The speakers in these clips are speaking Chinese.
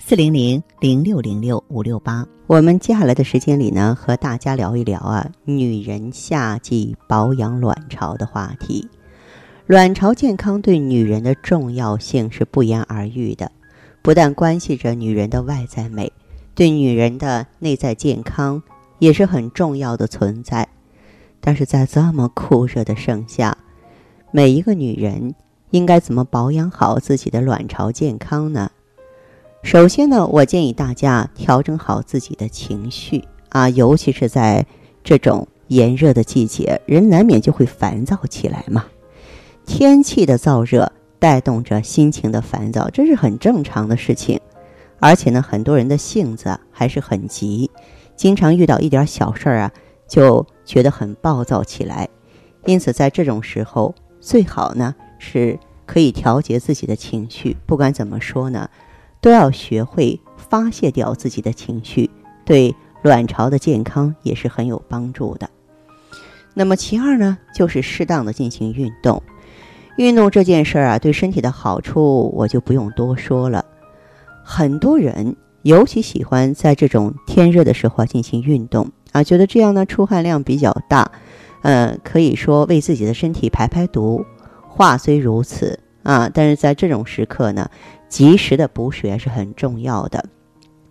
四零零零六零六五六八，我们接下来的时间里呢，和大家聊一聊啊，女人夏季保养卵巢的话题。卵巢健康对女人的重要性是不言而喻的，不但关系着女人的外在美，对女人的内在健康也是很重要的存在。但是在这么酷热的盛夏，每一个女人应该怎么保养好自己的卵巢健康呢？首先呢，我建议大家调整好自己的情绪啊，尤其是在这种炎热的季节，人难免就会烦躁起来嘛。天气的燥热带动着心情的烦躁，这是很正常的事情。而且呢，很多人的性子还是很急，经常遇到一点小事儿啊，就觉得很暴躁起来。因此，在这种时候，最好呢是可以调节自己的情绪。不管怎么说呢。都要学会发泄掉自己的情绪，对卵巢的健康也是很有帮助的。那么其二呢，就是适当的进行运动。运动这件事儿啊，对身体的好处我就不用多说了。很多人尤其喜欢在这种天热的时候进行运动啊，觉得这样呢出汗量比较大，呃，可以说为自己的身体排排毒。话虽如此啊，但是在这种时刻呢。及时的补水是很重要的，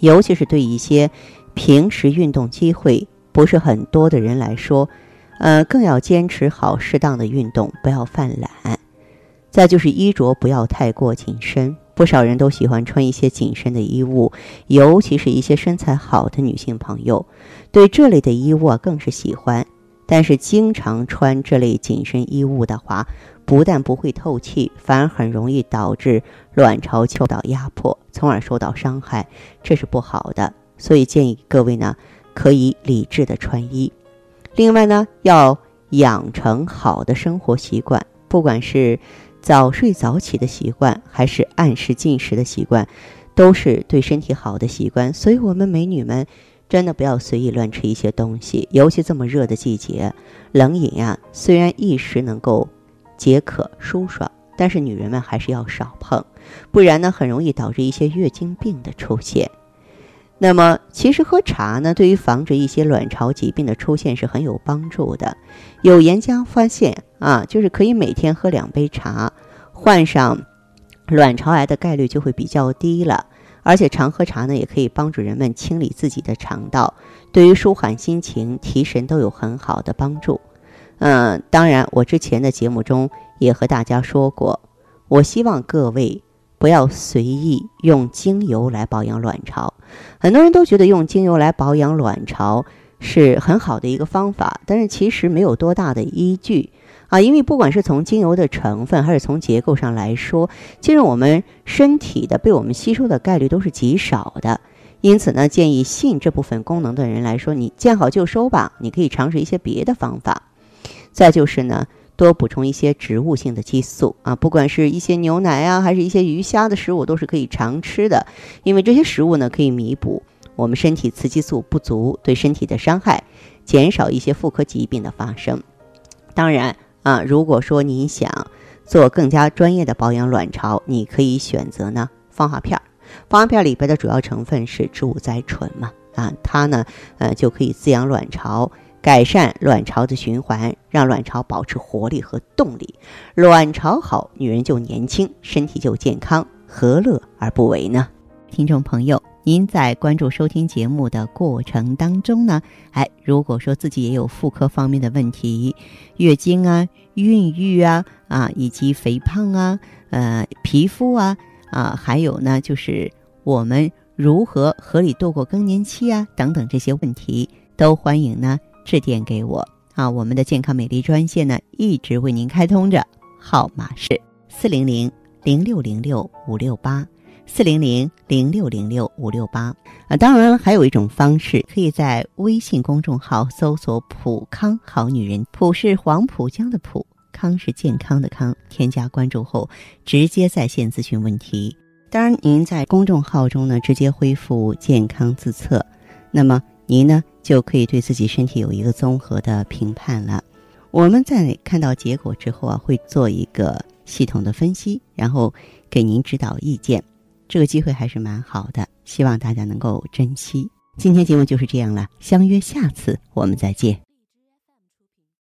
尤其是对一些平时运动机会不是很多的人来说，呃，更要坚持好适当的运动，不要犯懒。再就是衣着不要太过紧身，不少人都喜欢穿一些紧身的衣物，尤其是一些身材好的女性朋友，对这类的衣物啊更是喜欢。但是经常穿这类紧身衣物的话，不但不会透气，反而很容易导致卵巢受到压迫，从而受到伤害，这是不好的。所以建议各位呢，可以理智的穿衣。另外呢，要养成好的生活习惯，不管是早睡早起的习惯，还是按时进食的习惯，都是对身体好的习惯。所以，我们美女们真的不要随意乱吃一些东西，尤其这么热的季节，冷饮呀，虽然一时能够。解渴舒爽，但是女人们还是要少碰，不然呢，很容易导致一些月经病的出现。那么，其实喝茶呢，对于防止一些卵巢疾病的出现是很有帮助的。有研究发现啊，就是可以每天喝两杯茶，患上卵巢癌的概率就会比较低了。而且，常喝茶呢，也可以帮助人们清理自己的肠道，对于舒缓心情、提神都有很好的帮助。嗯，当然，我之前的节目中也和大家说过，我希望各位不要随意用精油来保养卵巢。很多人都觉得用精油来保养卵巢是很好的一个方法，但是其实没有多大的依据啊，因为不管是从精油的成分还是从结构上来说，进入我们身体的被我们吸收的概率都是极少的。因此呢，建议信这部分功能的人来说，你见好就收吧，你可以尝试一些别的方法。再就是呢，多补充一些植物性的激素啊，不管是一些牛奶啊，还是一些鱼虾的食物，都是可以常吃的。因为这些食物呢，可以弥补我们身体雌激素不足对身体的伤害，减少一些妇科疾病的发生。当然啊，如果说你想做更加专业的保养卵巢，你可以选择呢方华片儿。方华片里边的主要成分是植物甾醇嘛，啊，它呢，呃，就可以滋养卵巢。改善卵巢的循环，让卵巢保持活力和动力。卵巢好，女人就年轻，身体就健康，何乐而不为呢？听众朋友，您在关注收听节目的过程当中呢，哎，如果说自己也有妇科方面的问题，月经啊、孕育啊啊，以及肥胖啊、呃、皮肤啊啊，还有呢，就是我们如何合理度过更年期啊等等这些问题，都欢迎呢。致电给我啊，我们的健康美丽专线呢一直为您开通着，号码是四零零零六零六五六八，四零零零六零六五六八啊。当然，还有一种方式，可以在微信公众号搜索“普康好女人”，普是黄浦江的浦，康是健康的康。添加关注后，直接在线咨询问题。当然，您在公众号中呢，直接恢复健康自测，那么您呢就可以对自己身体有一个综合的评判了。我们在看到结果之后啊，会做一个系统的分析，然后给您指导意见。这个机会还是蛮好的，希望大家能够珍惜。今天节目就是这样了，相约下次我们再见。